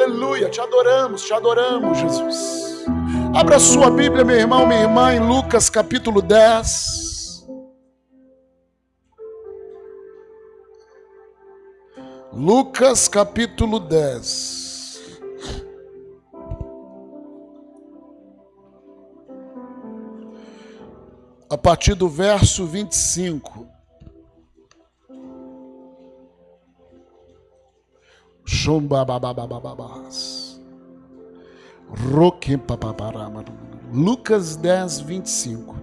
Aleluia, te adoramos, te adoramos, Jesus. Abra sua Bíblia, meu irmão, minha irmã, em Lucas capítulo 10. Lucas capítulo 10. A partir do verso 25. Lucas 10, 25.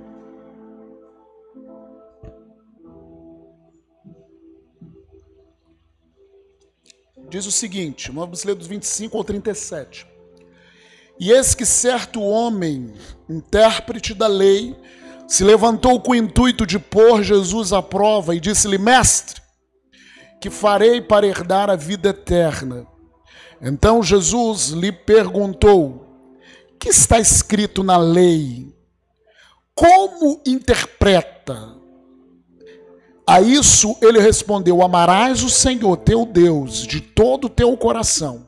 Diz o seguinte, vamos ler dos 25 ao 37. E eis que certo homem, intérprete da lei, se levantou com o intuito de pôr Jesus à prova e disse-lhe: Mestre, que farei para herdar a vida eterna? Então Jesus lhe perguntou: que está escrito na lei? Como interpreta? A isso ele respondeu: Amarás o Senhor teu Deus de todo o teu coração,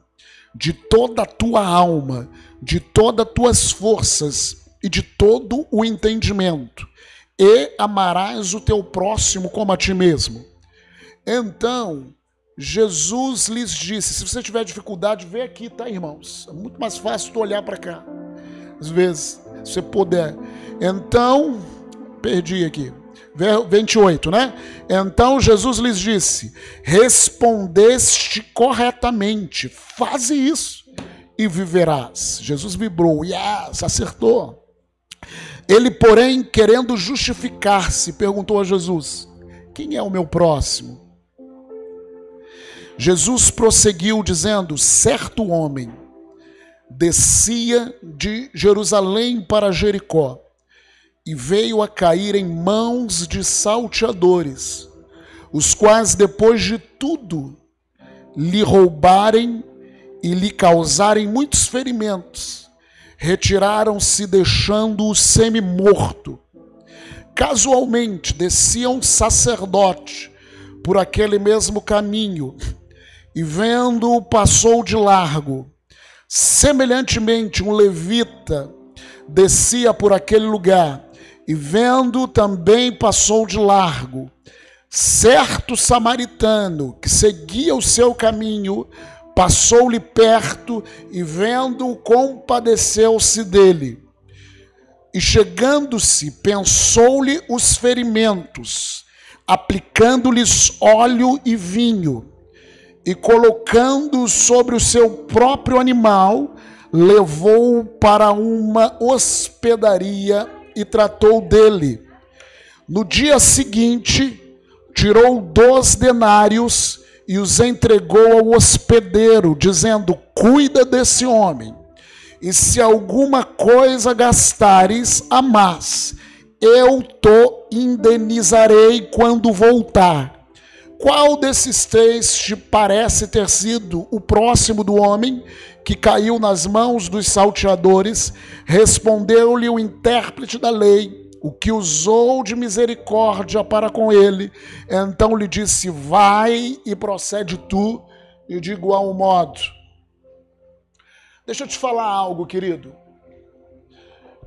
de toda a tua alma, de todas as tuas forças e de todo o entendimento, e amarás o teu próximo como a ti mesmo. Então, Jesus lhes disse: se você tiver dificuldade, vem aqui, tá, irmãos? É muito mais fácil tu olhar para cá. Às vezes, se você puder. Então, perdi aqui. 28, né? Então Jesus lhes disse: Respondeste corretamente, faze isso e viverás. Jesus vibrou, yes, acertou. Ele, porém, querendo justificar-se, perguntou a Jesus: Quem é o meu próximo? Jesus prosseguiu dizendo: certo homem descia de Jerusalém para Jericó e veio a cair em mãos de salteadores, os quais, depois de tudo, lhe roubarem e lhe causarem muitos ferimentos, retiraram-se, deixando-o semi-morto. Casualmente descia um sacerdote por aquele mesmo caminho e vendo passou de largo. Semelhantemente, um levita descia por aquele lugar e vendo também passou de largo. Certo samaritano que seguia o seu caminho passou-lhe perto e vendo-o compadeceu-se dele. E chegando-se, pensou-lhe os ferimentos, aplicando-lhes óleo e vinho e colocando sobre o seu próprio animal, levou-o para uma hospedaria e tratou dele. No dia seguinte, tirou dois denários e os entregou ao hospedeiro, dizendo: Cuida desse homem, e se alguma coisa gastares a mais, eu te indenizarei quando voltar. Qual desses três te parece ter sido o próximo do homem que caiu nas mãos dos salteadores? Respondeu-lhe o intérprete da lei, o que usou de misericórdia para com ele. Então lhe disse: Vai e procede tu, e de igual modo. Deixa eu te falar algo, querido.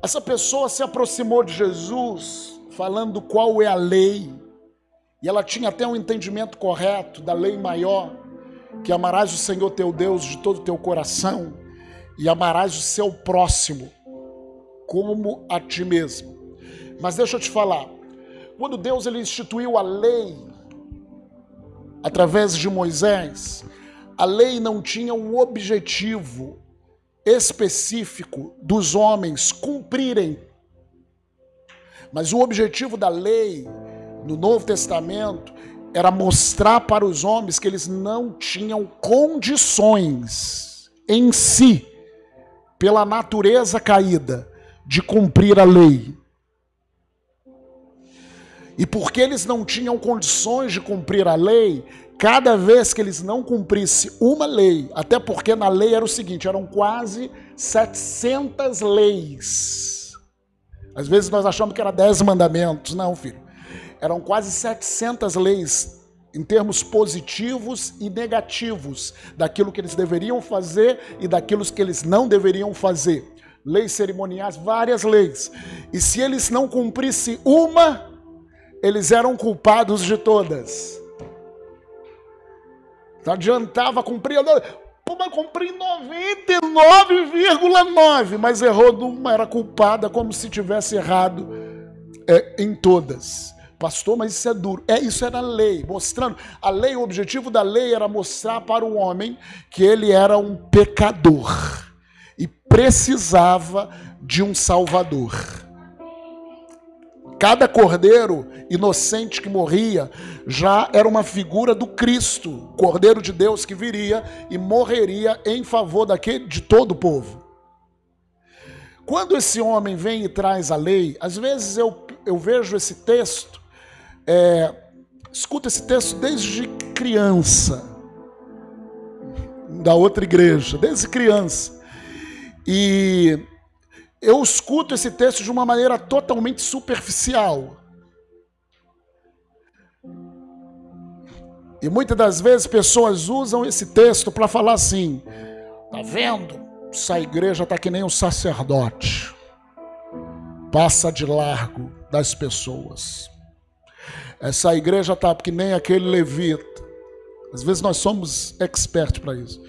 Essa pessoa se aproximou de Jesus falando qual é a lei e ela tinha até um entendimento correto da lei maior, que amarás o Senhor teu Deus de todo o teu coração e amarás o seu próximo como a ti mesmo. Mas deixa eu te falar, quando Deus ele instituiu a lei através de Moisés, a lei não tinha um objetivo específico dos homens cumprirem. Mas o objetivo da lei no Novo Testamento era mostrar para os homens que eles não tinham condições em si, pela natureza caída, de cumprir a lei. E porque eles não tinham condições de cumprir a lei, cada vez que eles não cumprissem uma lei, até porque na lei era o seguinte, eram quase 700 leis. Às vezes nós achamos que era 10 mandamentos, não, filho eram quase 700 leis em termos positivos e negativos, daquilo que eles deveriam fazer e daquilo que eles não deveriam fazer. Leis cerimoniais, várias leis. E se eles não cumprissem uma, eles eram culpados de todas. Não adiantava cumprir. Pô, mas cumpri 99,9, mas errou numa, era culpada como se tivesse errado é, em todas. Pastor, mas isso é duro. É, isso era lei, mostrando. A lei, o objetivo da lei era mostrar para o homem que ele era um pecador e precisava de um salvador. Cada cordeiro inocente que morria já era uma figura do Cristo, Cordeiro de Deus que viria e morreria em favor daquele, de todo o povo. Quando esse homem vem e traz a lei, às vezes eu, eu vejo esse texto é, escuta esse texto desde criança, da outra igreja, desde criança. E eu escuto esse texto de uma maneira totalmente superficial. E muitas das vezes pessoas usam esse texto para falar assim: tá vendo? Essa igreja tá que nem um sacerdote, passa de largo das pessoas. Essa igreja está que nem aquele levita. Às vezes nós somos expertos para isso.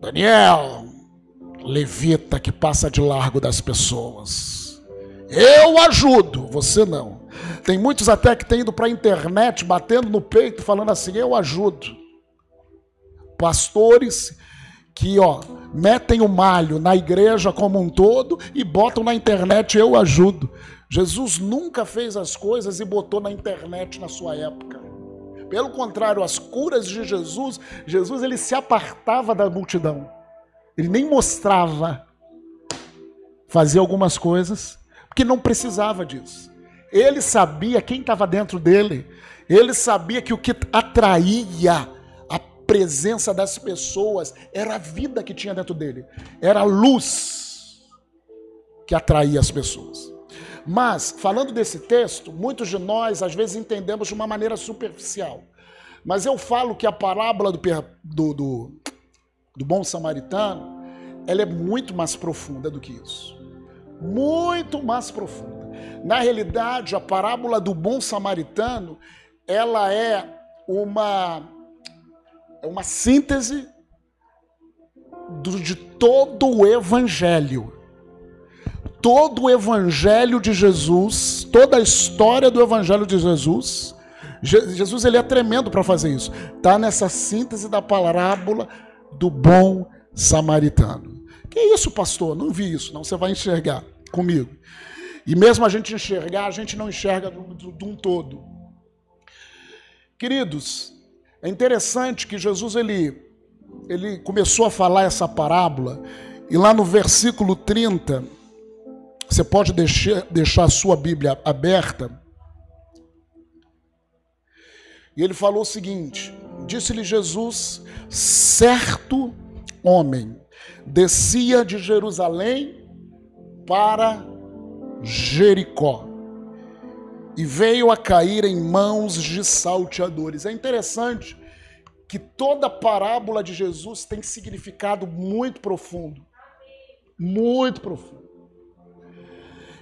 Daniel, levita que passa de largo das pessoas. Eu ajudo, você não. Tem muitos até que têm ido para a internet batendo no peito, falando assim: eu ajudo. Pastores que, ó, metem o malho na igreja como um todo e botam na internet: eu ajudo. Jesus nunca fez as coisas e botou na internet na sua época. Pelo contrário, as curas de Jesus, Jesus ele se apartava da multidão. Ele nem mostrava. Fazia algumas coisas porque não precisava disso. Ele sabia quem estava dentro dele. Ele sabia que o que atraía presença das pessoas era a vida que tinha dentro dele. Era a luz que atraía as pessoas. Mas, falando desse texto, muitos de nós às vezes entendemos de uma maneira superficial. Mas eu falo que a parábola do, do, do, do bom samaritano, ela é muito mais profunda do que isso. Muito mais profunda. Na realidade, a parábola do bom samaritano, ela é uma, é uma síntese do, de todo o evangelho todo o evangelho de Jesus, toda a história do evangelho de Jesus. Jesus ele é tremendo para fazer isso. Tá nessa síntese da parábola do bom samaritano. Que isso, pastor? Não vi isso. Não, você vai enxergar comigo. E mesmo a gente enxergar, a gente não enxerga de um todo. Queridos, é interessante que Jesus ele, ele começou a falar essa parábola e lá no versículo 30 você pode deixar, deixar a sua Bíblia aberta. E ele falou o seguinte: Disse-lhe Jesus: certo homem descia de Jerusalém para Jericó e veio a cair em mãos de salteadores. É interessante que toda parábola de Jesus tem significado muito profundo. Muito profundo.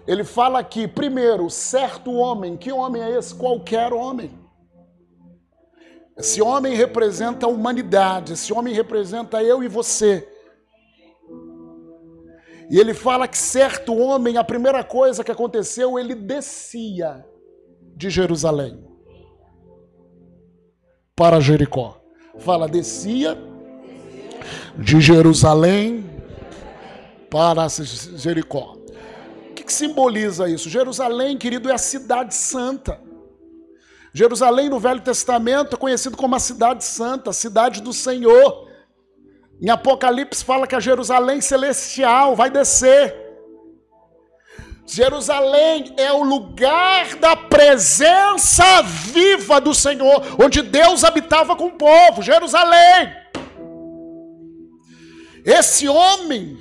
Ele fala aqui, primeiro, certo homem. Que homem é esse? Qualquer homem. Esse homem representa a humanidade, esse homem representa eu e você. E ele fala que certo homem, a primeira coisa que aconteceu, ele descia de Jerusalém para Jericó. Fala, descia de Jerusalém para Jericó que simboliza isso? Jerusalém, querido, é a cidade santa. Jerusalém no Velho Testamento é conhecido como a cidade santa, a cidade do Senhor. Em Apocalipse fala que a Jerusalém celestial vai descer. Jerusalém é o lugar da presença viva do Senhor, onde Deus habitava com o povo. Jerusalém. Esse homem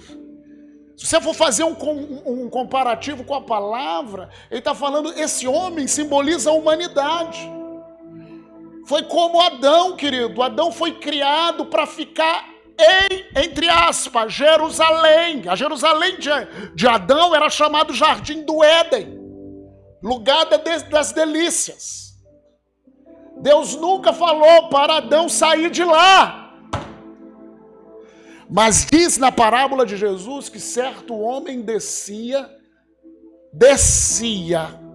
se você for fazer um, um comparativo com a palavra, ele está falando: esse homem simboliza a humanidade. Foi como Adão, querido. Adão foi criado para ficar em, entre aspas, Jerusalém. A Jerusalém de, de Adão era chamado Jardim do Éden, lugar das delícias. Deus nunca falou para Adão sair de lá. Mas diz na parábola de Jesus que certo homem descia, descia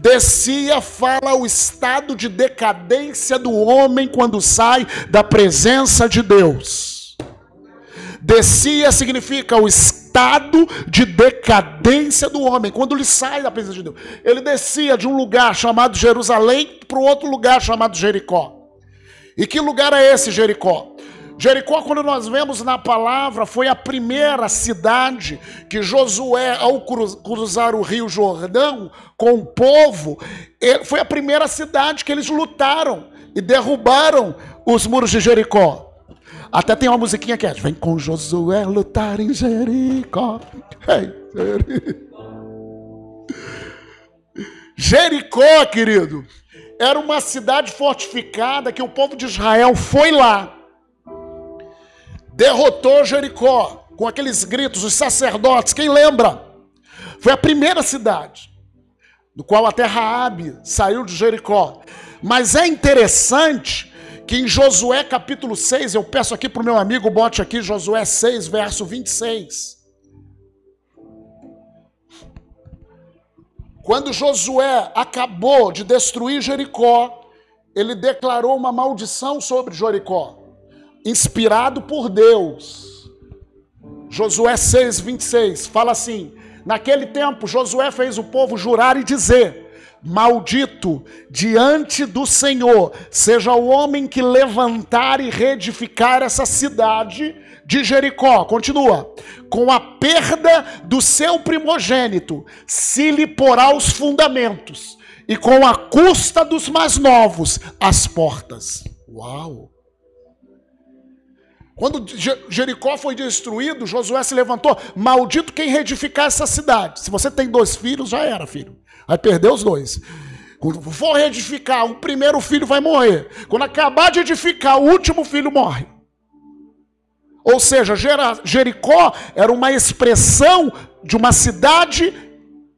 Descia fala o estado de decadência do homem quando sai da presença de Deus. Descia significa o estado de decadência do homem, quando ele sai da presença de Deus. Ele descia de um lugar chamado Jerusalém para outro lugar chamado Jericó. E que lugar é esse, Jericó? Jericó, quando nós vemos na palavra, foi a primeira cidade que Josué, ao cruzar o rio Jordão com o povo, foi a primeira cidade que eles lutaram e derrubaram os muros de Jericó. Até tem uma musiquinha que é: Vem com Josué lutar em Jericó. Jericó, querido, era uma cidade fortificada que o povo de Israel foi lá derrotou Jericó com aqueles gritos, os sacerdotes, quem lembra? Foi a primeira cidade do qual até Raabe saiu de Jericó. Mas é interessante que em Josué capítulo 6, eu peço aqui para o meu amigo, bote aqui Josué 6, verso 26. Quando Josué acabou de destruir Jericó, ele declarou uma maldição sobre Jericó inspirado por Deus. Josué 6, 26 fala assim: Naquele tempo, Josué fez o povo jurar e dizer: Maldito diante do Senhor seja o homem que levantar e reedificar essa cidade de Jericó. Continua. Com a perda do seu primogênito, se lhe porá os fundamentos, e com a custa dos mais novos, as portas. Uau! Quando Jericó foi destruído, Josué se levantou. Maldito quem reedificar essa cidade. Se você tem dois filhos, já era, filho. Vai perder os dois. Quando for reedificar, o primeiro filho vai morrer. Quando acabar de edificar, o último filho morre. Ou seja, Jericó era uma expressão de uma cidade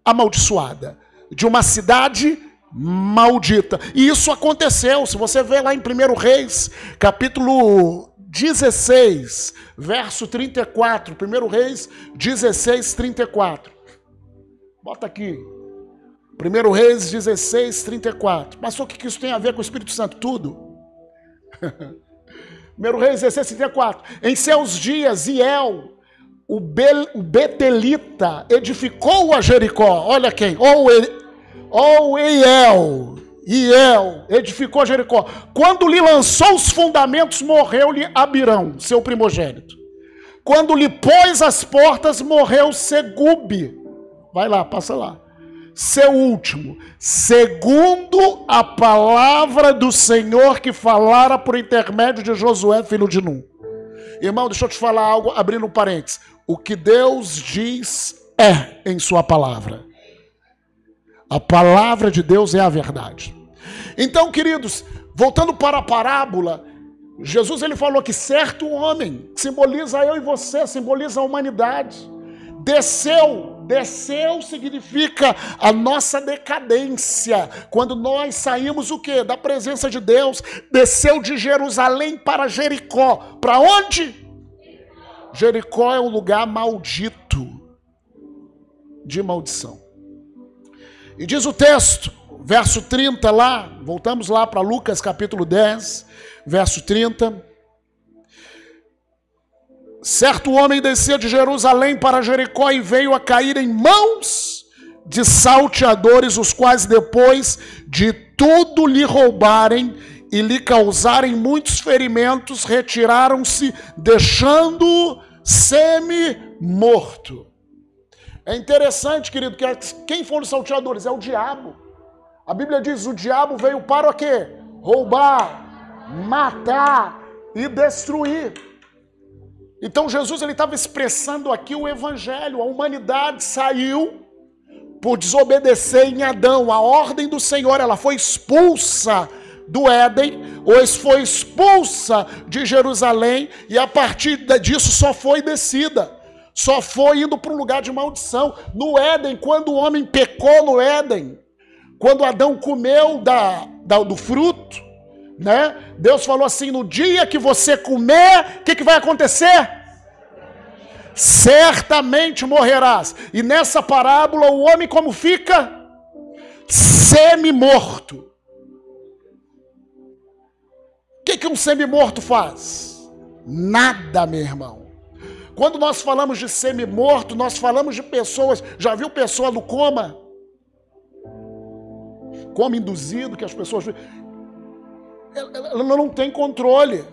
amaldiçoada, de uma cidade maldita. E isso aconteceu. Se você vê lá em 1 Reis, capítulo 16, verso 34. 1 Reis 16, 34. Bota aqui. 1 Reis 16, 34. Mas o que isso tem a ver com o Espírito Santo? Tudo. 1 Reis 16, 34. Em seus dias, Iel, o, Bel, o Betelita, edificou a Jericó. Olha quem? Ou, ou Iel, Iel edificou Jericó. Quando lhe lançou os fundamentos, morreu-lhe Abirão, seu primogênito. Quando lhe pôs as portas, morreu Segube. Vai lá, passa lá. Seu último, segundo a palavra do Senhor que falara por intermédio de Josué, filho de Num. Irmão, deixa eu te falar algo, abrindo um parênteses. O que Deus diz é em Sua palavra. A palavra de Deus é a verdade. Então, queridos, voltando para a parábola, Jesus ele falou que certo homem, simboliza eu e você, simboliza a humanidade, desceu, desceu significa a nossa decadência. Quando nós saímos o que? Da presença de Deus, desceu de Jerusalém para Jericó. Para onde? Jericó é um lugar maldito de maldição. E diz o texto, verso 30 lá, voltamos lá para Lucas capítulo 10, verso 30. Certo homem descia de Jerusalém para Jericó e veio a cair em mãos de salteadores, os quais depois de tudo lhe roubarem e lhe causarem muitos ferimentos, retiraram-se, deixando-o semi-morto. É interessante, querido, que quem foram os salteadores? É o diabo. A Bíblia diz: o diabo veio para o quê? Roubar, matar e destruir. Então Jesus ele estava expressando aqui o evangelho. A humanidade saiu por desobedecer em Adão. A ordem do Senhor ela foi expulsa do Éden, ou foi expulsa de Jerusalém, e a partir disso só foi descida, só foi indo para um lugar de maldição. No Éden, quando o homem pecou no Éden, quando Adão comeu da, da do fruto, né? Deus falou assim: no dia que você comer, o que, que vai acontecer? Certamente morrerás. E nessa parábola, o homem como fica? Semi-morto. O que, que um semi-morto faz? Nada, meu irmão. Quando nós falamos de semi-morto, nós falamos de pessoas. Já viu pessoa no coma? Coma induzido, que as pessoas. Ela, não tem controle.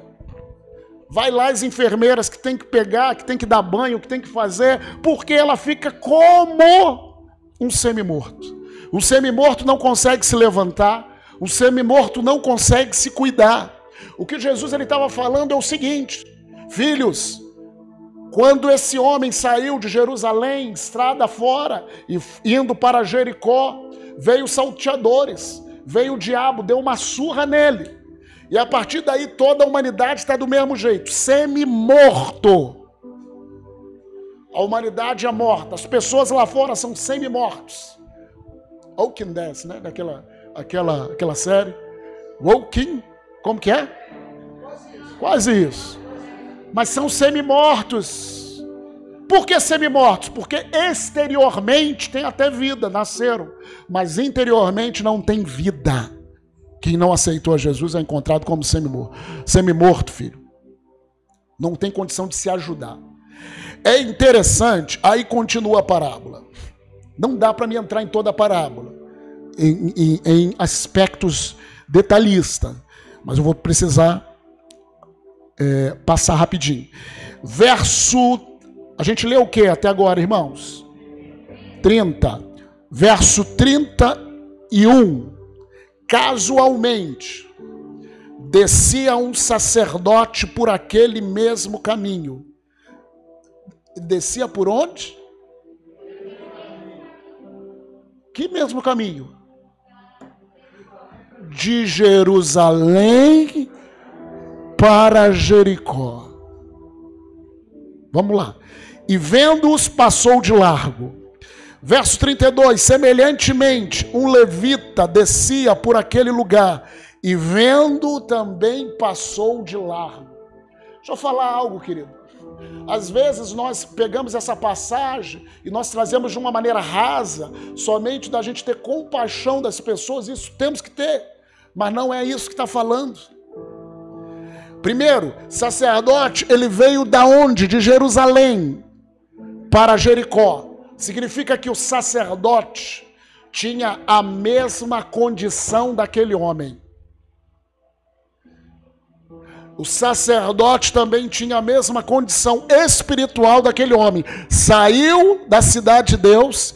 Vai lá as enfermeiras que tem que pegar, que tem que dar banho, que tem que fazer, porque ela fica como um semi-morto. O semi-morto não consegue se levantar, o semi-morto não consegue se cuidar. O que Jesus ele estava falando é o seguinte: filhos, quando esse homem saiu de Jerusalém, estrada fora, e indo para Jericó, veio salteadores, veio o diabo, deu uma surra nele. E a partir daí toda a humanidade está do mesmo jeito, semi-morto. A humanidade é morta, as pessoas lá fora são semi-mortos. Walking Dead, né? Daquela aquela, aquela série. Walking, como que é? Quase isso. Mas são semi-mortos. Por que semi-mortos? Porque exteriormente tem até vida, nasceram. Mas interiormente não tem vida. Quem não aceitou a Jesus é encontrado como semi-morto. Semi-morto, filho. Não tem condição de se ajudar. É interessante, aí continua a parábola. Não dá para me entrar em toda a parábola, em, em, em aspectos detalhistas, mas eu vou precisar é, passar rapidinho. Verso. A gente leu o que até agora, irmãos? 30. Verso 31. Casualmente, descia um sacerdote por aquele mesmo caminho. Descia por onde? Que mesmo caminho? De Jerusalém para Jericó. Vamos lá. E vendo-os, passou de largo. Verso 32: Semelhantemente, um levita descia por aquele lugar, e vendo também passou de largo. Deixa eu falar algo, querido. Às vezes nós pegamos essa passagem e nós trazemos de uma maneira rasa, somente da gente ter compaixão das pessoas, isso temos que ter, mas não é isso que está falando. Primeiro, sacerdote, ele veio da onde? De Jerusalém para Jericó. Significa que o sacerdote tinha a mesma condição daquele homem. O sacerdote também tinha a mesma condição espiritual daquele homem. Saiu da cidade de Deus,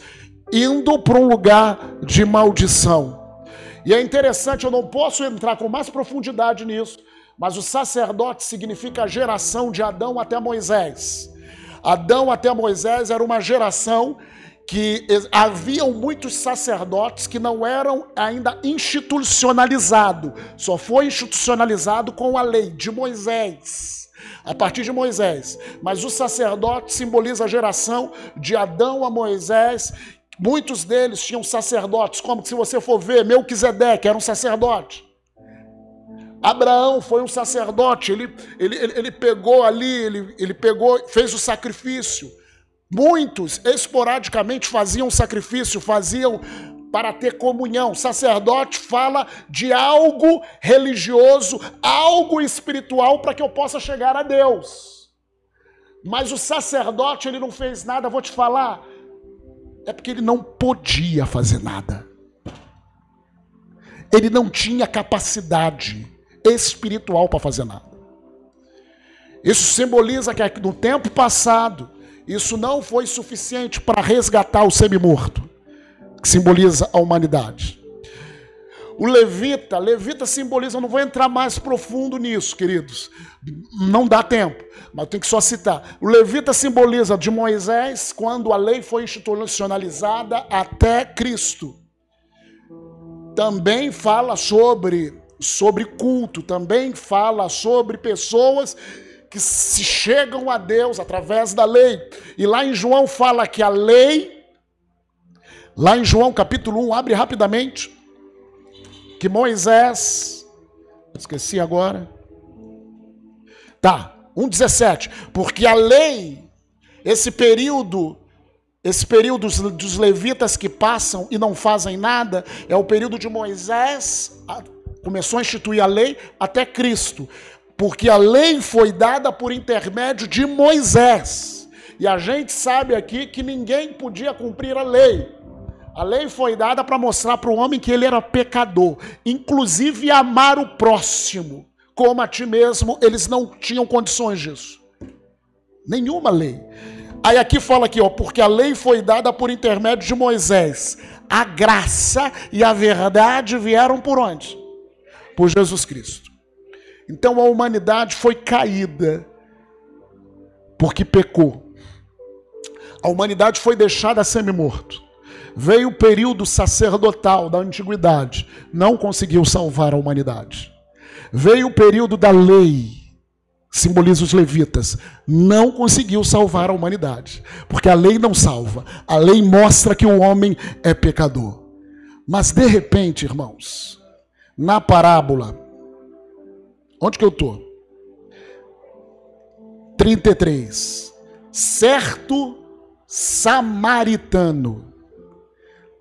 indo para um lugar de maldição. E é interessante, eu não posso entrar com mais profundidade nisso, mas o sacerdote significa a geração de Adão até Moisés. Adão até Moisés era uma geração que haviam muitos sacerdotes que não eram ainda institucionalizados, só foi institucionalizado com a lei de Moisés. A partir de Moisés. Mas o sacerdote simboliza a geração de Adão a Moisés. Muitos deles tinham sacerdotes, como se você for ver, Melquisedeque era um sacerdote. Abraão foi um sacerdote, ele, ele, ele, ele pegou ali, ele, ele pegou, fez o sacrifício. Muitos esporadicamente faziam sacrifício, faziam para ter comunhão. Sacerdote fala de algo religioso, algo espiritual para que eu possa chegar a Deus. Mas o sacerdote, ele não fez nada, vou te falar, é porque ele não podia fazer nada. Ele não tinha capacidade espiritual para fazer nada. Isso simboliza que no tempo passado, isso não foi suficiente para resgatar o semi-morto, que simboliza a humanidade. O levita, levita simboliza, eu não vou entrar mais profundo nisso, queridos. Não dá tempo, mas eu tenho que só citar. O levita simboliza de Moisés quando a lei foi institucionalizada até Cristo. Também fala sobre sobre culto, também fala sobre pessoas que se chegam a Deus através da lei. E lá em João fala que a lei, lá em João capítulo 1, abre rapidamente, que Moisés, esqueci agora, tá, 1,17, porque a lei, esse período esse período dos, levitas que passam e não fazem nada é o período de Moisés, começou a instituir a lei até Cristo, porque a lei foi dada por intermédio de Moisés. E a gente sabe aqui que ninguém podia cumprir a lei. A lei foi dada para mostrar para o homem que ele era pecador, inclusive amar o próximo, como a ti mesmo, eles não tinham condições disso. Nenhuma lei. Aí aqui fala aqui, ó, porque a lei foi dada por intermédio de Moisés. A graça e a verdade vieram por onde? Por Jesus Cristo. Então a humanidade foi caída porque pecou. A humanidade foi deixada semi-morto. Veio o período sacerdotal da antiguidade, não conseguiu salvar a humanidade. Veio o período da lei, simboliza os levitas, não conseguiu salvar a humanidade. Porque a lei não salva. A lei mostra que o homem é pecador. Mas de repente, irmãos, na parábola, onde que eu estou? 33. Certo samaritano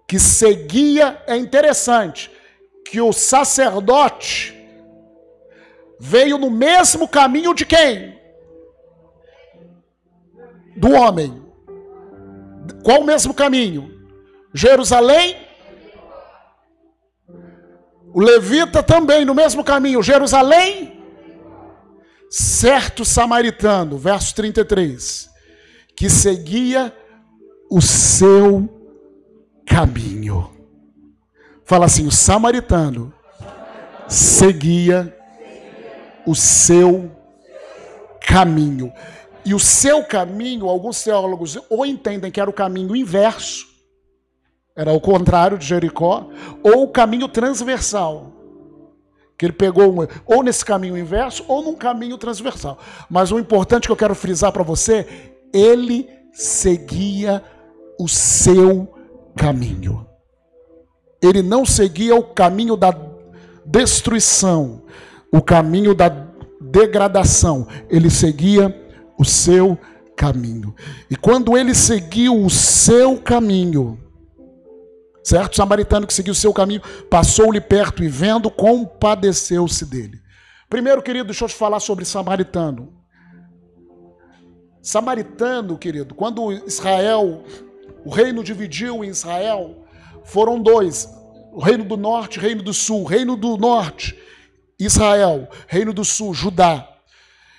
que seguia, é interessante, que o sacerdote veio no mesmo caminho de quem? Do homem. Qual o mesmo caminho? Jerusalém? O levita também no mesmo caminho. Jerusalém? Certo samaritano, verso 33, que seguia o seu caminho. Fala assim: o samaritano seguia o seu caminho. E o seu caminho, alguns teólogos ou entendem que era o caminho inverso, era o contrário de Jericó, ou o caminho transversal. Que ele pegou ou nesse caminho inverso ou num caminho transversal. Mas o importante que eu quero frisar para você, ele seguia o seu caminho. Ele não seguia o caminho da destruição, o caminho da degradação, ele seguia o seu caminho. E quando ele seguiu o seu caminho, certo? O samaritano que seguiu seu caminho passou-lhe perto e vendo, compadeceu-se dele. Primeiro, querido, deixa eu te falar sobre samaritano. Samaritano, querido, quando Israel, o reino dividiu em Israel, foram dois: o reino do norte reino do sul. Reino do norte Israel, Reino do Sul, Judá.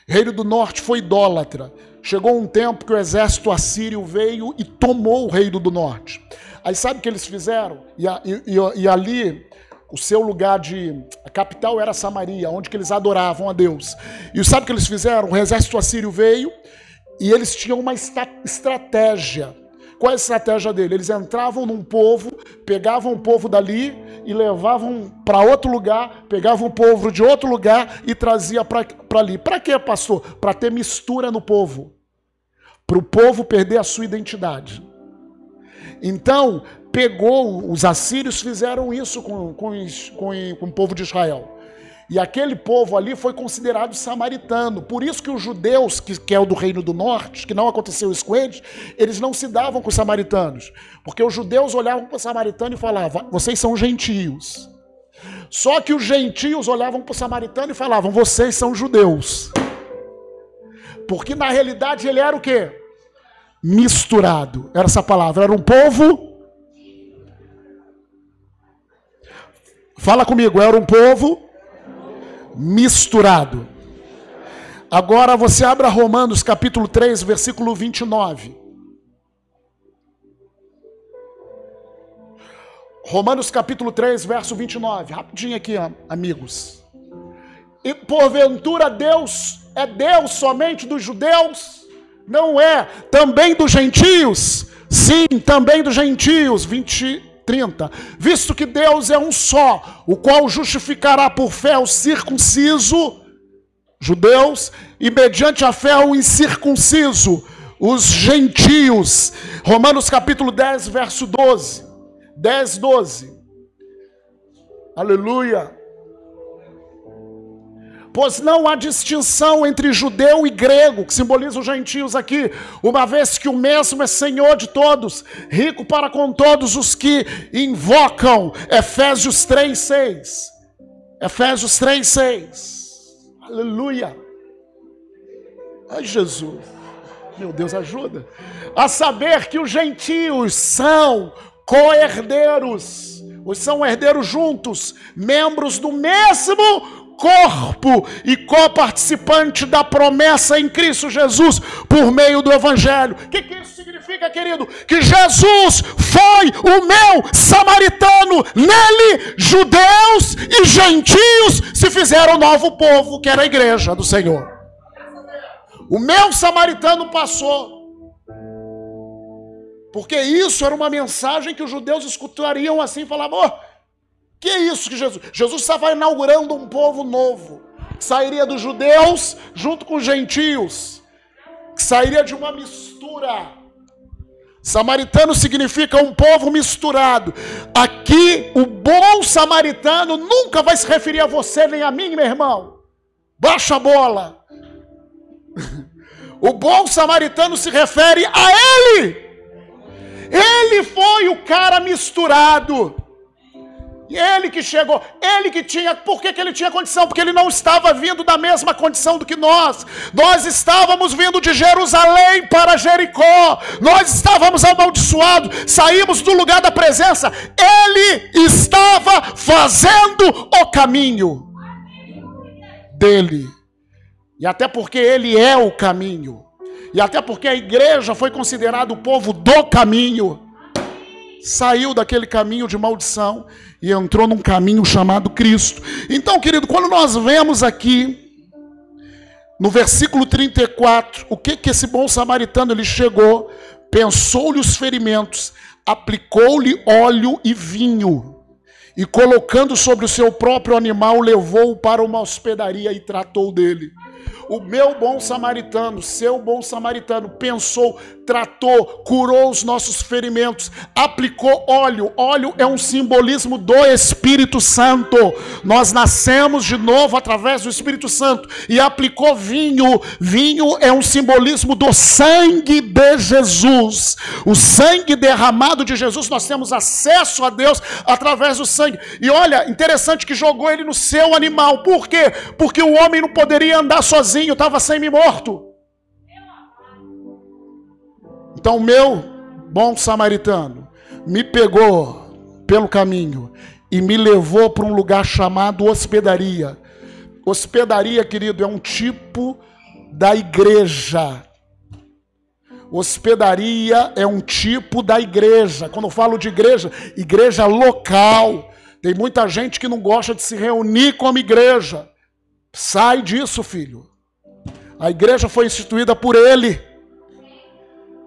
Reino do Norte foi idólatra. Chegou um tempo que o exército assírio veio e tomou o reino do norte. Aí sabe o que eles fizeram? E, e, e, ali, o seu lugar de. A capital era Samaria, onde que eles adoravam a Deus. E sabe o que eles fizeram? O exército assírio veio e eles tinham uma estratégia qual é a estratégia dele? Eles entravam num povo, pegavam o povo dali e levavam para outro lugar, pegavam o povo de outro lugar e trazia para ali. Para quê, pastor? Para ter mistura no povo. Para o povo perder a sua identidade. Então, pegou, os assírios fizeram isso com, com, com, com o povo de Israel. E aquele povo ali foi considerado samaritano. Por isso que os judeus, que, que é o do reino do norte, que não aconteceu isso com eles, eles não se davam com os samaritanos. Porque os judeus olhavam para o samaritano e falavam: vocês são gentios. Só que os gentios olhavam para o samaritano e falavam: vocês são judeus. Porque na realidade ele era o quê? Misturado. Era essa palavra. Era um povo. Fala comigo, era um povo misturado. Agora você abra Romanos capítulo 3, versículo 29. Romanos capítulo 3, verso 29. Rapidinho aqui, amigos. E porventura Deus é Deus somente dos judeus? Não é. Também dos gentios? Sim, também dos gentios. 20, 30. Visto que Deus é um só, o qual justificará por fé o circunciso, judeus, e mediante a fé o incircunciso, os gentios. Romanos capítulo 10, verso 12. 10, 12. Aleluia. Pois não há distinção entre judeu e grego, que simboliza os gentios aqui, uma vez que o mesmo é Senhor de todos, rico para com todos os que invocam. Efésios 3, 6. Efésios 3, 6. Aleluia. Ai, Jesus. Meu Deus, ajuda. A saber que os gentios são co-herdeiros, os são herdeiros juntos, membros do mesmo corpo e coparticipante da promessa em Cristo Jesus por meio do Evangelho. O que, que isso significa, querido? Que Jesus foi o meu samaritano. Nele, judeus e gentios se fizeram novo povo, que era a igreja do Senhor. O meu samaritano passou. Porque isso era uma mensagem que os judeus escutariam assim, falavam, oh, que é isso que Jesus? Jesus estava inaugurando um povo novo, que sairia dos judeus junto com os gentios, que sairia de uma mistura. Samaritano significa um povo misturado. Aqui, o bom samaritano nunca vai se referir a você nem a mim, meu irmão. Baixa a bola. O bom samaritano se refere a ele. Ele foi o cara misturado. Ele que chegou, ele que tinha, por que, que ele tinha condição? Porque ele não estava vindo da mesma condição do que nós. Nós estávamos vindo de Jerusalém para Jericó. Nós estávamos amaldiçoados, saímos do lugar da presença. Ele estava fazendo o caminho dele. E até porque ele é o caminho. E até porque a igreja foi considerada o povo do caminho saiu daquele caminho de maldição e entrou num caminho chamado Cristo. Então, querido, quando nós vemos aqui no versículo 34, o que que esse bom samaritano ele chegou, pensou-lhe os ferimentos, aplicou-lhe óleo e vinho, e colocando sobre o seu próprio animal, levou-o para uma hospedaria e tratou dele. O meu bom samaritano, seu bom samaritano, pensou, tratou, curou os nossos ferimentos, aplicou óleo. Óleo é um simbolismo do Espírito Santo. Nós nascemos de novo através do Espírito Santo e aplicou vinho. Vinho é um simbolismo do sangue de Jesus. O sangue derramado de Jesus, nós temos acesso a Deus através do sangue. E olha, interessante que jogou ele no seu animal. Por quê? Porque o homem não poderia andar sozinho estava semi-morto. Então, meu bom samaritano me pegou pelo caminho e me levou para um lugar chamado hospedaria. Hospedaria, querido, é um tipo da igreja. Hospedaria é um tipo da igreja. Quando eu falo de igreja, igreja local. Tem muita gente que não gosta de se reunir como igreja. Sai disso, filho. A igreja foi instituída por ele.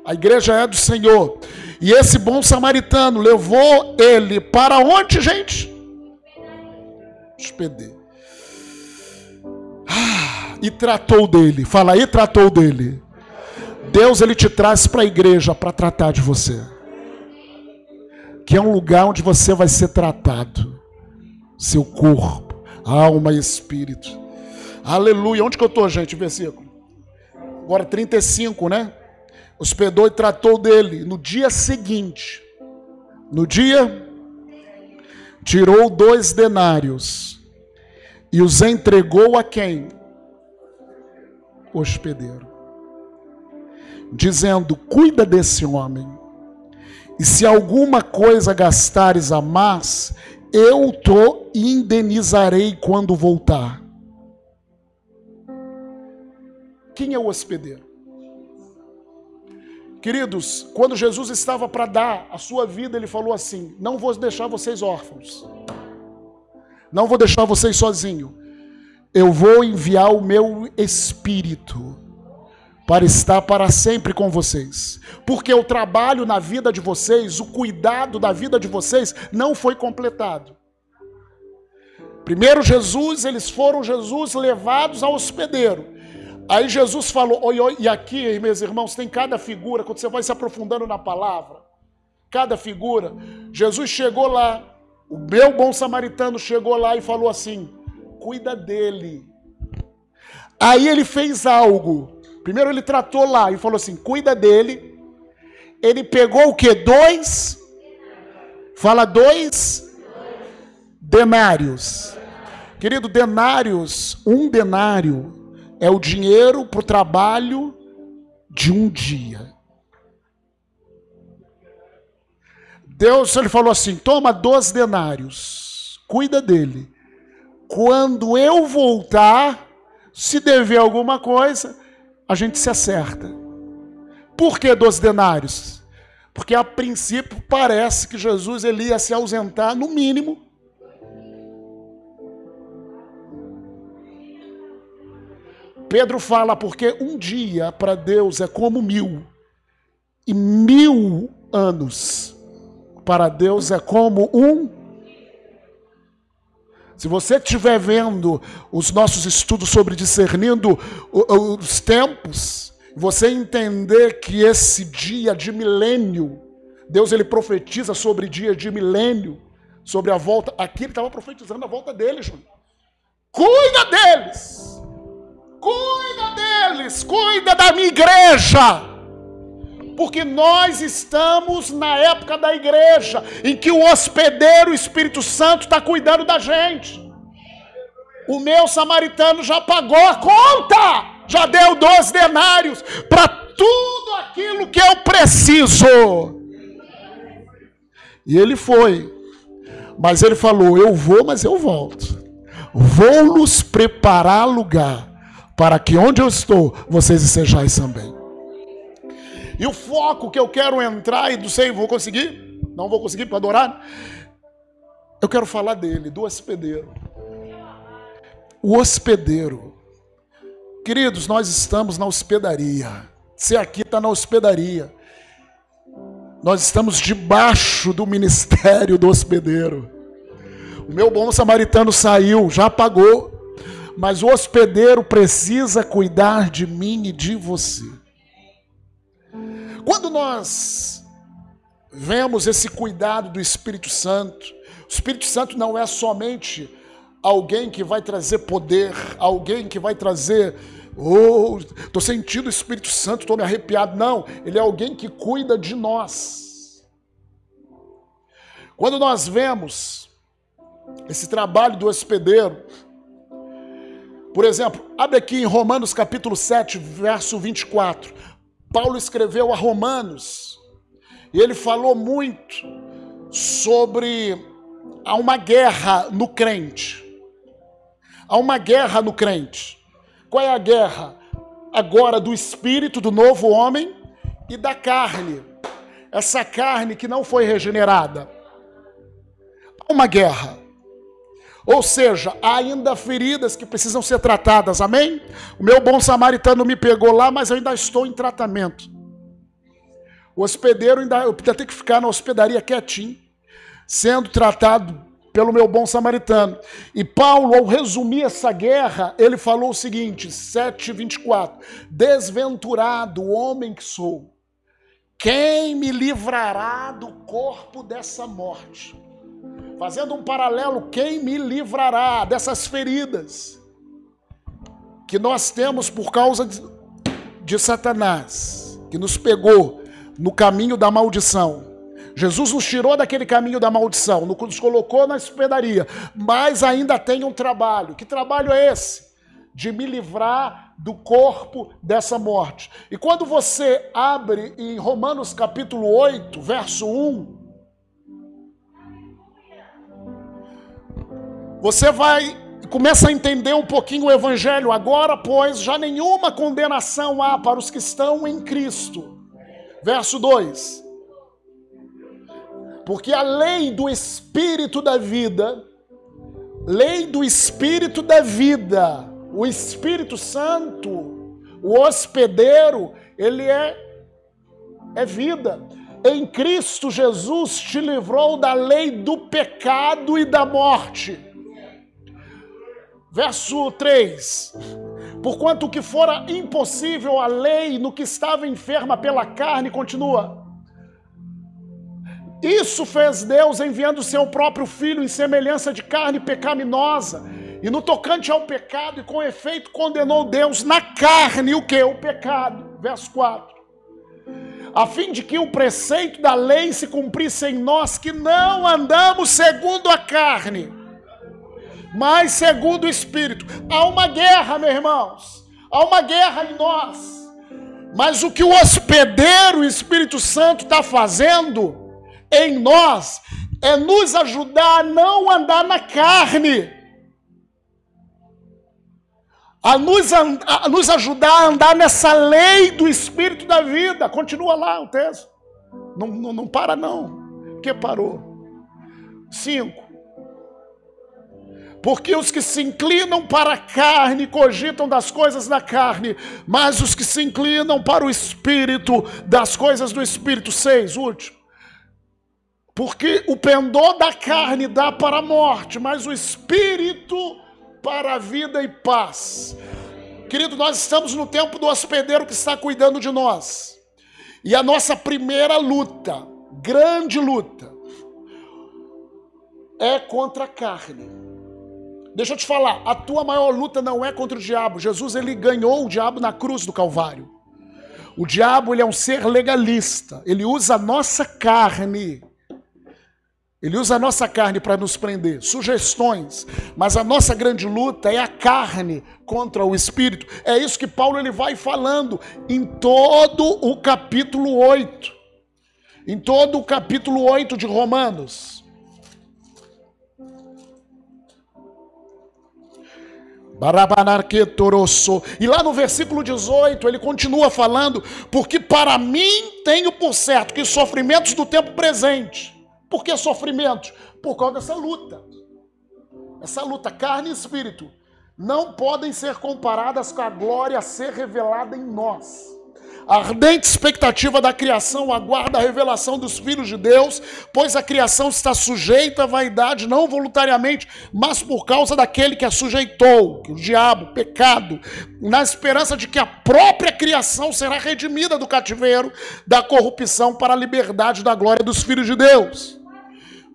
A igreja é do Senhor. E esse bom samaritano levou ele para onde, gente? Hospedeiro. Ah, e tratou dele. Fala aí, tratou dele. Deus ele te traz para a igreja para tratar de você. Que é um lugar onde você vai ser tratado. Seu corpo, alma e espírito. Aleluia. Onde que eu estou, gente? Versículo agora 35, né? Hospedou e tratou dele. No dia seguinte, no dia, tirou dois denários e os entregou a quem? Hospedeiro. Dizendo: Cuida desse homem, e se alguma coisa gastares a mais, eu te indenizarei quando voltar. Quem é o hospedeiro? Queridos, quando Jesus estava para dar a sua vida, ele falou assim: Não vou deixar vocês órfãos, não vou deixar vocês sozinhos, eu vou enviar o meu espírito para estar para sempre com vocês. Porque o trabalho na vida de vocês, o cuidado da vida de vocês não foi completado. Primeiro Jesus, eles foram Jesus levados ao hospedeiro. Aí Jesus falou, oi, oi, e aqui, meus irmãos, tem cada figura, quando você vai se aprofundando na palavra, cada figura. Jesus chegou lá, o meu bom samaritano chegou lá e falou assim: cuida dele. Aí ele fez algo Primeiro ele tratou lá e falou assim: cuida dele. Ele pegou o que? Dois. Fala dois denários. Querido, denários, um denário é o dinheiro para o trabalho de um dia. Deus ele falou assim: toma dois denários, cuida dele. Quando eu voltar, se dever alguma coisa, a gente se acerta. Por que dos denários? Porque a princípio parece que Jesus ele ia se ausentar no mínimo. Pedro fala porque um dia para Deus é como mil, e mil anos para Deus é como um se você estiver vendo os nossos estudos sobre discernindo os tempos, você entender que esse dia de milênio, Deus ele profetiza sobre dia de milênio, sobre a volta. Aqui ele estava profetizando a volta deles, Júnior. Cuida deles! Cuida deles! Cuida da minha igreja! porque nós estamos na época da igreja, em que o hospedeiro, o Espírito Santo, está cuidando da gente. O meu samaritano já pagou a conta, já deu 12 denários para tudo aquilo que eu preciso. E ele foi, mas ele falou: Eu vou, mas eu volto. Vou nos preparar lugar para que onde eu estou, vocês sejais também. E o foco que eu quero entrar, e não sei, vou conseguir? Não vou conseguir para adorar? Eu quero falar dele, do hospedeiro. O hospedeiro. Queridos, nós estamos na hospedaria. Você aqui está na hospedaria. Nós estamos debaixo do ministério do hospedeiro. O meu bom samaritano saiu, já pagou. Mas o hospedeiro precisa cuidar de mim e de você. Quando nós vemos esse cuidado do Espírito Santo, o Espírito Santo não é somente alguém que vai trazer poder, alguém que vai trazer. Oh, estou sentindo o Espírito Santo, estou me arrepiado. Não, ele é alguém que cuida de nós. Quando nós vemos esse trabalho do hospedeiro, por exemplo, abre aqui em Romanos capítulo 7, verso 24. Paulo escreveu a Romanos e ele falou muito sobre há uma guerra no crente. Há uma guerra no crente. Qual é a guerra? Agora do espírito do novo homem e da carne. Essa carne que não foi regenerada. Há uma guerra. Ou seja, há ainda feridas que precisam ser tratadas, amém? O meu bom samaritano me pegou lá, mas eu ainda estou em tratamento. O hospedeiro ainda, eu ainda tenho que ficar na hospedaria quietinho, sendo tratado pelo meu bom samaritano. E Paulo, ao resumir essa guerra, ele falou o seguinte, 7:24: Desventurado homem que sou, quem me livrará do corpo dessa morte? Fazendo um paralelo, quem me livrará dessas feridas que nós temos por causa de, de Satanás, que nos pegou no caminho da maldição. Jesus nos tirou daquele caminho da maldição, nos colocou na hospedaria, mas ainda tem um trabalho. Que trabalho é esse? De me livrar do corpo dessa morte. E quando você abre em Romanos capítulo 8, verso 1, Você vai começa a entender um pouquinho o evangelho agora, pois já nenhuma condenação há para os que estão em Cristo. Verso 2. Porque a lei do espírito da vida, lei do espírito da vida, o Espírito Santo, O hospedeiro, ele é, é vida. Em Cristo Jesus te livrou da lei do pecado e da morte. Verso 3: Porquanto que fora impossível a lei no que estava enferma pela carne, continua. Isso fez Deus enviando seu próprio filho em semelhança de carne pecaminosa. E no tocante ao pecado, e com efeito condenou Deus na carne o que? O pecado. Verso 4. A fim de que o preceito da lei se cumprisse em nós, que não andamos segundo a carne, mas segundo o Espírito. Há uma guerra, meus irmãos. Há uma guerra em nós. Mas o que o hospedeiro, o Espírito Santo, está fazendo em nós é nos ajudar a não andar na carne, a nos, a nos ajudar a andar nessa lei do Espírito da vida. Continua lá o texto. Não, não, não para, não. que parou? Cinco. Porque os que se inclinam para a carne cogitam das coisas da carne, mas os que se inclinam para o espírito, das coisas do espírito. Seis, último. Porque o pendor da carne dá para a morte, mas o espírito para a vida e paz. Querido, nós estamos no tempo do hospedeiro que está cuidando de nós. E a nossa primeira luta, grande luta, é contra a carne. Deixa eu te falar, a tua maior luta não é contra o diabo. Jesus ele ganhou o diabo na cruz do Calvário. O diabo ele é um ser legalista. Ele usa a nossa carne ele usa a nossa carne para nos prender, sugestões, mas a nossa grande luta é a carne contra o espírito. É isso que Paulo ele vai falando em todo o capítulo 8. Em todo o capítulo 8 de Romanos. E lá no versículo 18 ele continua falando: Porque para mim tenho por certo que os sofrimentos do tempo presente por que sofrimentos? Por causa dessa luta. Essa luta, carne e espírito, não podem ser comparadas com a glória a ser revelada em nós. A ardente expectativa da criação aguarda a revelação dos filhos de Deus, pois a criação está sujeita à vaidade, não voluntariamente, mas por causa daquele que a sujeitou, o diabo, o pecado, na esperança de que a própria criação será redimida do cativeiro, da corrupção para a liberdade da glória dos filhos de Deus.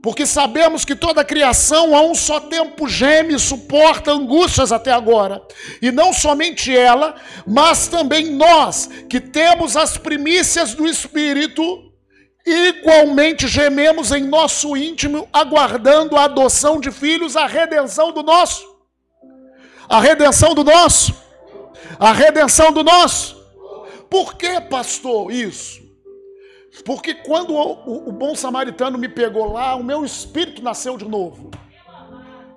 Porque sabemos que toda a criação a um só tempo geme e suporta angústias até agora. E não somente ela, mas também nós, que temos as primícias do Espírito, igualmente gememos em nosso íntimo, aguardando a adoção de filhos, a redenção do nosso. A redenção do nosso. A redenção do nosso. Por que, pastor, isso? Porque quando o, o, o, bom samaritano me pegou lá, o meu espírito nasceu de novo.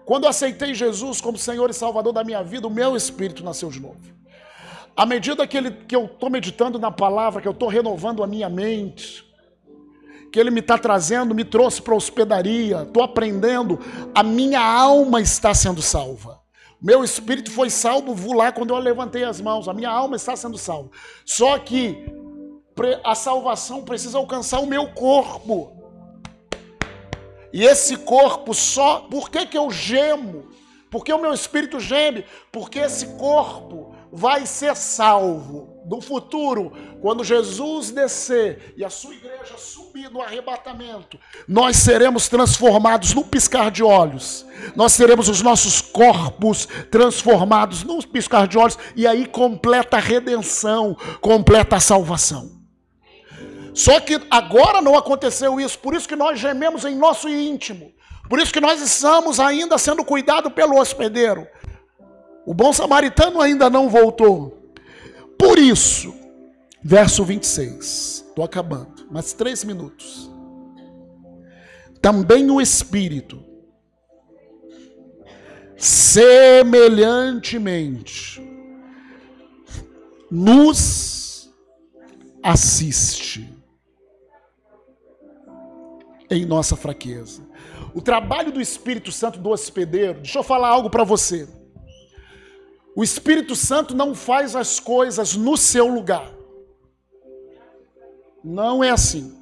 Quando eu aceitei Jesus como Senhor e Salvador da minha vida, o meu espírito nasceu de novo. À medida que, ele, que eu estou meditando na palavra, que eu estou renovando a minha mente, que Ele me está trazendo, me trouxe para a hospedaria, estou aprendendo, a minha alma está sendo salva. Meu espírito foi salvo lá quando eu levantei as mãos, a minha alma está sendo salva. Só que a salvação precisa alcançar o meu corpo. E esse corpo só. Por que, que eu gemo? Porque o meu espírito geme? Porque esse corpo vai ser salvo. No futuro, quando Jesus descer e a sua igreja subir no arrebatamento, nós seremos transformados no piscar de olhos. Nós teremos os nossos corpos transformados no piscar de olhos. E aí completa a redenção, completa a salvação. Só que agora não aconteceu isso, por isso que nós gememos em nosso íntimo. Por isso que nós estamos ainda sendo cuidados pelo hospedeiro. O bom samaritano ainda não voltou. Por isso, verso 26. Estou acabando, mais três minutos. Também o Espírito, semelhantemente, nos assiste em nossa fraqueza. O trabalho do Espírito Santo do hospedeiro, deixa eu falar algo para você. O Espírito Santo não faz as coisas no seu lugar. Não é assim.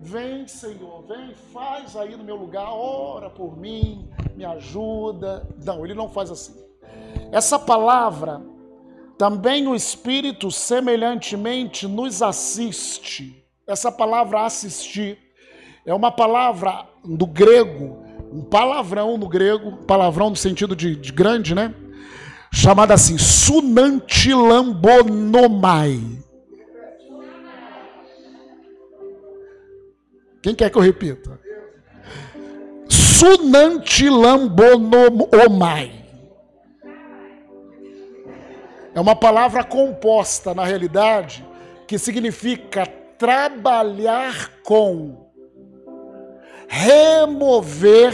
Vem, Senhor, vem, faz aí no meu lugar, ora por mim, me ajuda. Não, ele não faz assim. Essa palavra, também o Espírito semelhantemente nos assiste. Essa palavra assistir é uma palavra do grego, um palavrão no grego, palavrão no sentido de, de grande, né? Chamada assim, sunantilambonomai. Quem quer que eu repita? Sunantilambonomai. É uma palavra composta, na realidade, que significa trabalhar com, remover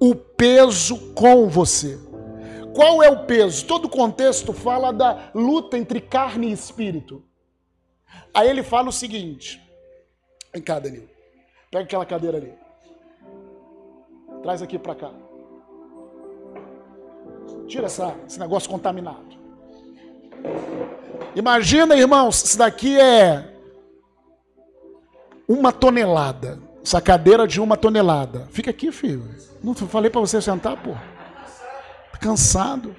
o peso com você. Qual é o peso? Todo o contexto fala da luta entre carne e espírito. Aí ele fala o seguinte: vem cá, Danilo, pega aquela cadeira ali, traz aqui para cá, tira essa, esse negócio contaminado. Imagina, irmãos, isso daqui é uma tonelada. Essa cadeira de uma tonelada. Fica aqui, filho. Não falei para você sentar, pô. Tá cansado.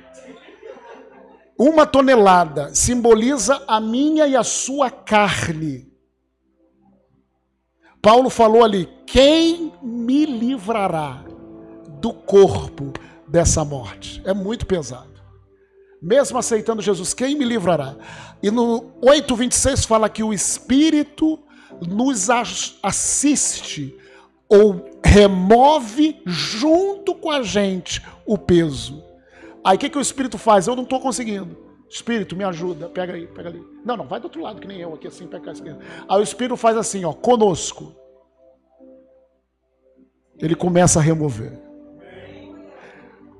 Uma tonelada simboliza a minha e a sua carne. Paulo falou ali: quem me livrará do corpo dessa morte? É muito pesado mesmo aceitando Jesus, quem me livrará? E no 8:26 fala que o Espírito nos assiste ou remove junto com a gente o peso. Aí o que, que o Espírito faz? Eu não estou conseguindo. Espírito, me ajuda, pega aí, pega ali. Não, não, vai do outro lado, que nem eu aqui, assim, pega a Aí o Espírito faz assim, ó, conosco. Ele começa a remover.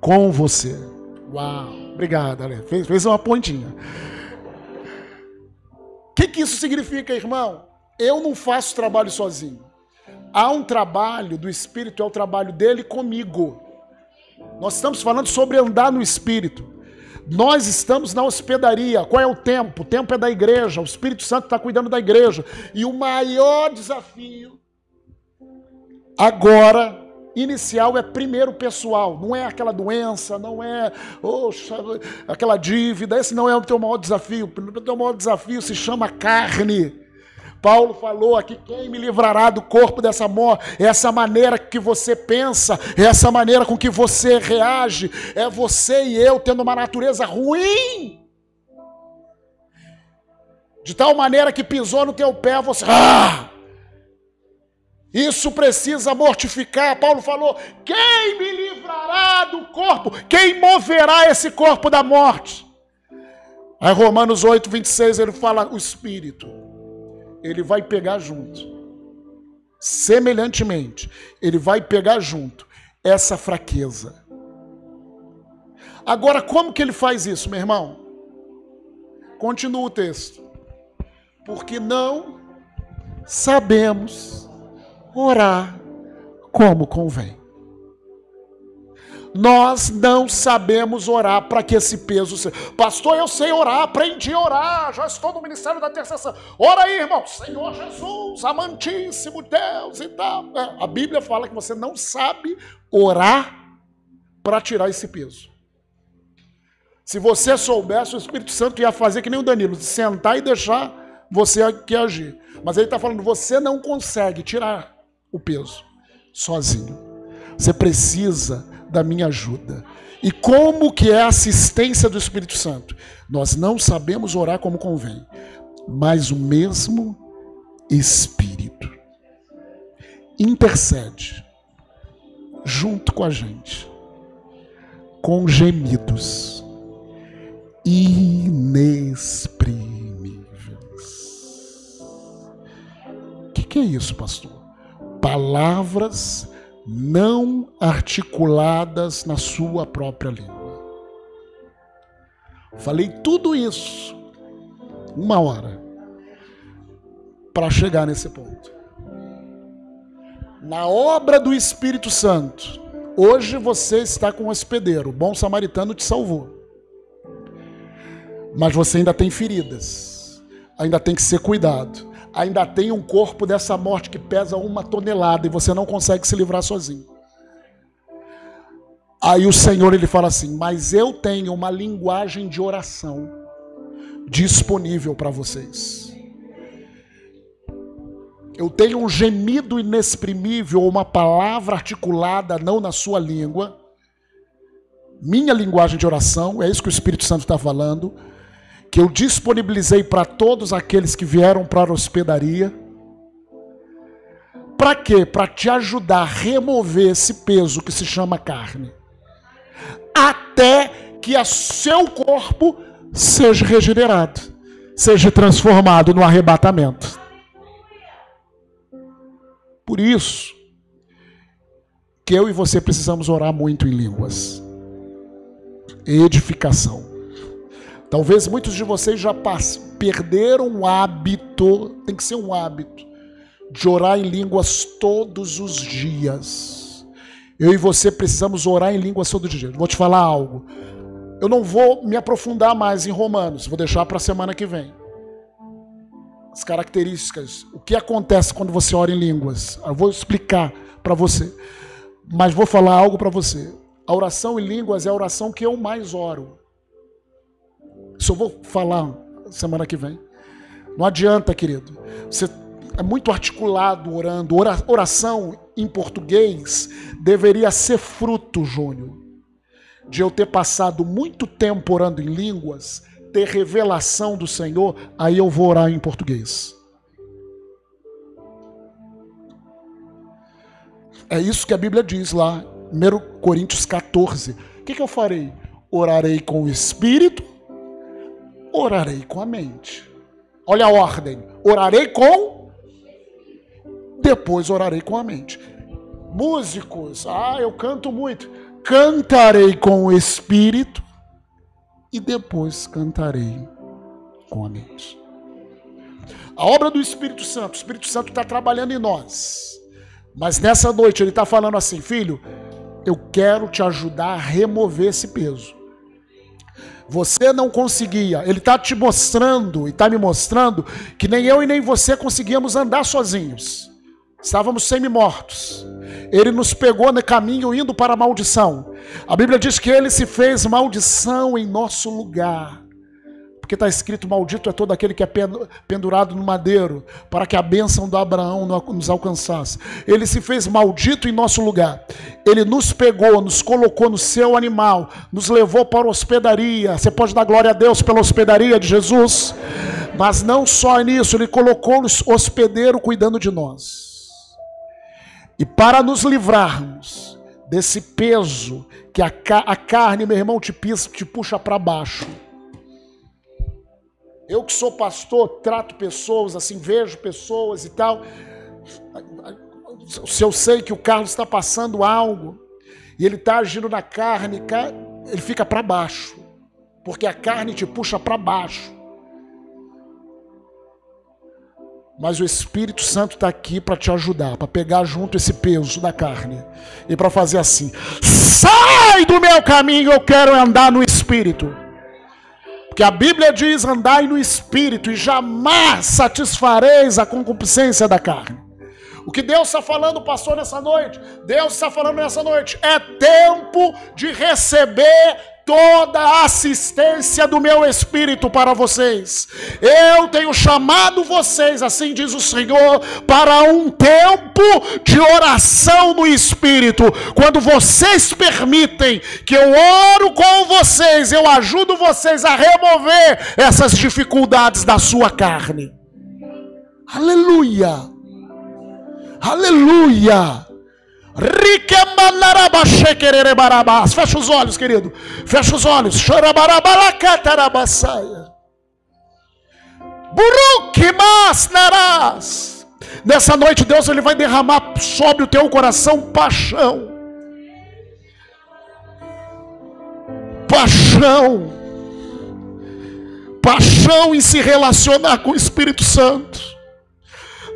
Com você. Uau, obrigado, Ale. Fez, fez uma pontinha. O que, que isso significa, irmão? Eu não faço trabalho sozinho. Há um trabalho do Espírito, é o trabalho dele comigo. Nós estamos falando sobre andar no Espírito. Nós estamos na hospedaria. Qual é o tempo? O tempo é da igreja. O Espírito Santo está cuidando da igreja. E o maior desafio agora inicial é primeiro pessoal, não é aquela doença, não é oxa, aquela dívida, esse não é o teu maior desafio. O teu maior desafio se chama carne. Paulo falou aqui: quem me livrará do corpo dessa morte? Essa maneira que você pensa, essa maneira com que você reage, é você e eu tendo uma natureza ruim. De tal maneira que pisou no teu pé, você. Ah! Isso precisa mortificar. Paulo falou: quem me livrará do corpo? Quem moverá esse corpo da morte? Aí, Romanos 8, 26, ele fala: o Espírito, ele vai pegar junto. Semelhantemente, ele vai pegar junto essa fraqueza. Agora, como que ele faz isso, meu irmão? Continua o texto. Porque não sabemos orar como convém. Nós não sabemos orar para que esse peso seja. Pastor, eu sei orar, aprendi a orar, já estou no ministério da intercessão. Ora aí, irmão, Senhor Jesus, amantíssimo Deus e tal. É, a Bíblia fala que você não sabe orar para tirar esse peso. Se você soubesse, o Espírito Santo ia fazer que nem o Danilo, sentar e deixar você aqui agir. Mas ele está falando, você não consegue tirar o peso sozinho. Você precisa da minha ajuda. E como que é a assistência do Espírito Santo? Nós não sabemos orar como convém, mas o mesmo Espírito intercede junto com a gente, com gemidos inexprimíveis. O que, que é isso, pastor? palavras não articuladas na sua própria língua. Falei tudo isso uma hora para chegar nesse ponto. Na obra do Espírito Santo, hoje você está com o hospedeiro, o bom samaritano te salvou. Mas você ainda tem feridas, ainda tem que ser cuidado, ainda tem um corpo dessa morte que pesa uma tonelada e você não consegue se livrar sozinho. Aí o Senhor ele fala assim: Mas eu tenho uma linguagem de oração disponível para vocês. Eu tenho um gemido inexprimível, uma palavra articulada não na sua língua, minha linguagem de oração, é isso que o Espírito Santo está falando, que eu disponibilizei para todos aqueles que vieram para a hospedaria. Para quê? Para te ajudar a remover esse peso que se chama carne até que a seu corpo seja regenerado, seja transformado no arrebatamento. Por isso que eu e você precisamos orar muito em línguas. Edificação. Talvez muitos de vocês já perderam o hábito, tem que ser um hábito, de orar em línguas todos os dias. Eu e você precisamos orar em línguas todo dia. Vou te falar algo. Eu não vou me aprofundar mais em Romanos, vou deixar para a semana que vem. As características, o que acontece quando você ora em línguas. Eu vou explicar para você. Mas vou falar algo para você. A oração em línguas é a oração que eu mais oro. Isso eu vou falar semana que vem. Não adianta, querido. Você é muito articulado orando. Oração em português deveria ser fruto, Júnior, de eu ter passado muito tempo orando em línguas, ter revelação do Senhor, aí eu vou orar em português. É isso que a Bíblia diz lá, 1 Coríntios 14. O que, que eu farei? Orarei com o espírito, orarei com a mente. Olha a ordem: orarei com depois orarei com a mente. Músicos, ah, eu canto muito. Cantarei com o espírito e depois cantarei com a mente. A obra do Espírito Santo, o Espírito Santo está trabalhando em nós. Mas nessa noite ele está falando assim, filho, eu quero te ajudar a remover esse peso. Você não conseguia, ele está te mostrando e está me mostrando que nem eu e nem você conseguíamos andar sozinhos. Estávamos semi-mortos. Ele nos pegou no caminho indo para a maldição. A Bíblia diz que ele se fez maldição em nosso lugar. Porque está escrito: Maldito é todo aquele que é pendurado no madeiro, para que a bênção do Abraão nos alcançasse. Ele se fez maldito em nosso lugar. Ele nos pegou, nos colocou no seu animal, nos levou para a hospedaria. Você pode dar glória a Deus pela hospedaria de Jesus? Mas não só nisso, ele colocou o hospedeiro cuidando de nós. E para nos livrarmos desse peso que a carne, meu irmão, te, pisa, te puxa para baixo. Eu que sou pastor, trato pessoas assim, vejo pessoas e tal. Se eu sei que o Carlos está passando algo e ele está agindo na carne, ele fica para baixo, porque a carne te puxa para baixo. Mas o Espírito Santo está aqui para te ajudar, para pegar junto esse peso da carne e para fazer assim: sai do meu caminho, eu quero andar no Espírito. Porque a Bíblia diz: andai no Espírito e jamais satisfareis a concupiscência da carne. O que Deus está falando, pastor, nessa noite? Deus está falando nessa noite: é tempo de receber toda a assistência do meu espírito para vocês. Eu tenho chamado vocês, assim diz o Senhor, para um tempo de oração no espírito. Quando vocês permitem que eu oro com vocês, eu ajudo vocês a remover essas dificuldades da sua carne. Aleluia! Aleluia! Fecha os olhos, querido. Fecha os olhos. Nessa noite, Deus ele vai derramar sobre o teu coração paixão. Paixão. Paixão em se relacionar com o Espírito Santo.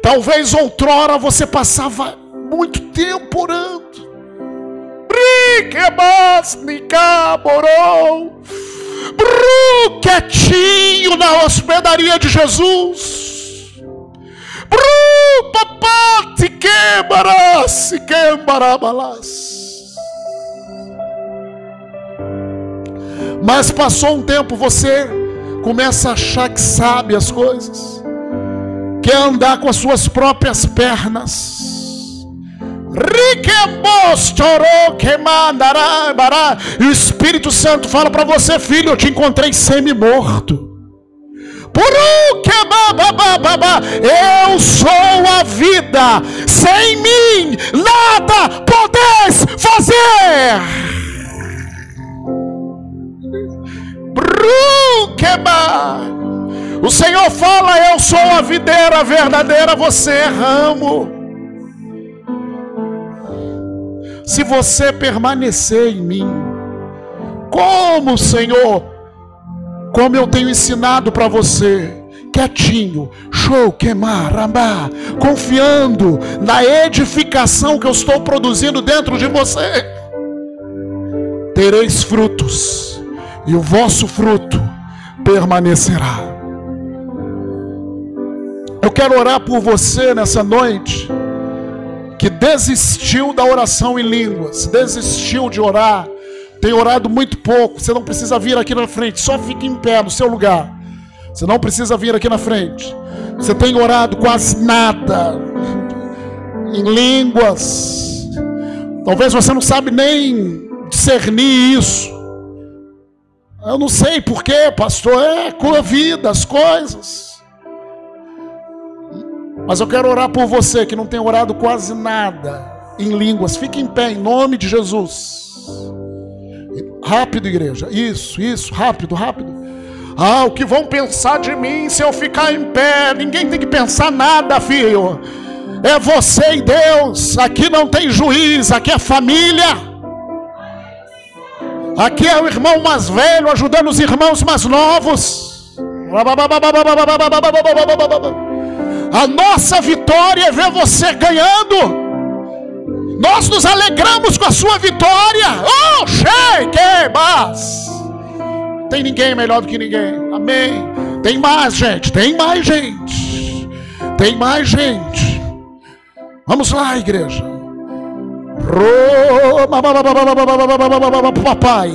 Talvez outrora você passava muito tempo orando. Bru, quietinho na hospedaria de Jesus. Bru, papá, se quebra, se. Mas passou um tempo, você começa a achar que sabe as coisas, quer andar com as suas próprias pernas. O Espírito Santo fala para você, filho, eu te encontrei semi-morto. Eu sou a vida, sem mim nada podes fazer. O Senhor fala: Eu sou a videira verdadeira, você é ramo. Se você permanecer em mim. Como, Senhor, como eu tenho ensinado para você, quietinho, show, queimar, amar, confiando na edificação que eu estou produzindo dentro de você, tereis frutos, e o vosso fruto permanecerá. Eu quero orar por você nessa noite que desistiu da oração em línguas, desistiu de orar, tem orado muito pouco, você não precisa vir aqui na frente, só fique em pé no seu lugar. Você não precisa vir aqui na frente. Você tem orado quase nada em línguas. Talvez você não sabe nem discernir isso. Eu não sei porquê, pastor. É com a vida, as coisas. Mas eu quero orar por você que não tem orado quase nada em línguas. Fique em pé em nome de Jesus. Rápido, igreja. Isso, isso, rápido, rápido. Ah, o que vão pensar de mim se eu ficar em pé? Ninguém tem que pensar nada, filho. É você e Deus. Aqui não tem juiz, aqui é família. Aqui é o irmão mais velho ajudando os irmãos mais novos. A nossa vitória é ver você ganhando. Nós nos alegramos com a sua vitória. Oh, shake, mas tem ninguém melhor do que ninguém. Amém. Tem mais gente, tem mais gente. Tem mais gente. Vamos lá, igreja. Papai.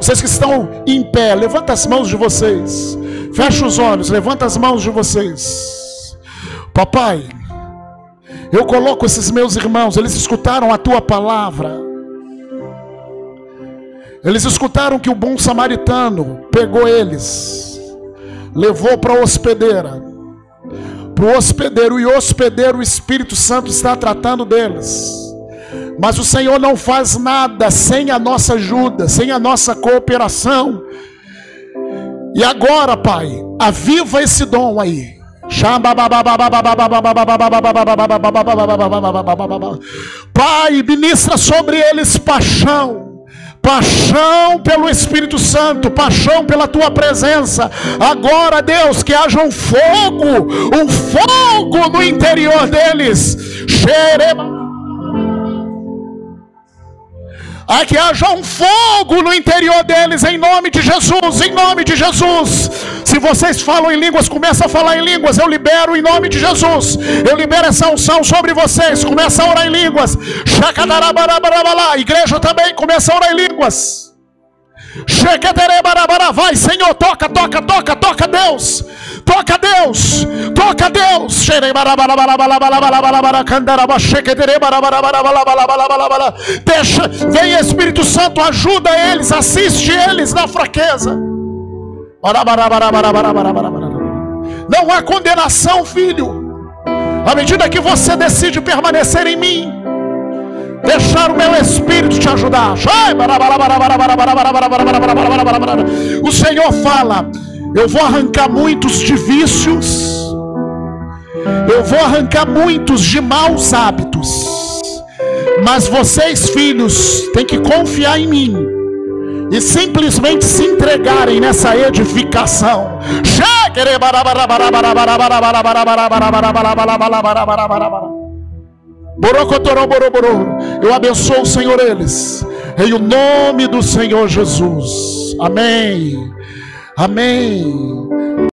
Vocês que estão em pé, levanta as mãos de vocês. Fecha os olhos, levanta as mãos de vocês. Papai, eu coloco esses meus irmãos, eles escutaram a tua palavra. Eles escutaram que o bom samaritano pegou eles, levou para a hospedeira. Para o hospedeiro, e hospedeiro, o Espírito Santo está tratando deles. Mas o Senhor não faz nada sem a nossa ajuda, sem a nossa cooperação. E agora, Pai, aviva esse dom aí. Pai, ministra sobre eles paixão. Paixão pelo Espírito Santo, paixão pela tua presença. Agora, Deus, que haja um fogo, um fogo no interior deles. Xereba. A que haja um fogo no interior deles, em nome de Jesus, em nome de Jesus. Se vocês falam em línguas, começa a falar em línguas, eu libero em nome de Jesus. Eu libero essa unção sobre vocês. Começa a orar em línguas. Igreja também começa a orar em línguas. Vai, Senhor, toca, toca, toca, toca Deus. Toca Deus, toca Deus. Deixa, vem Espírito Santo, ajuda eles, assiste eles na fraqueza. Não há condenação, filho. À medida que você decide permanecer em mim, deixar o meu espírito te ajudar. O Senhor fala: Eu vou arrancar muitos de vícios, eu vou arrancar muitos de maus hábitos, mas vocês, filhos, têm que confiar em mim e simplesmente se entregarem nessa edificação. Eu abençoo, Senhor, eles. Em o nome do Senhor Jesus. Amém. Amém.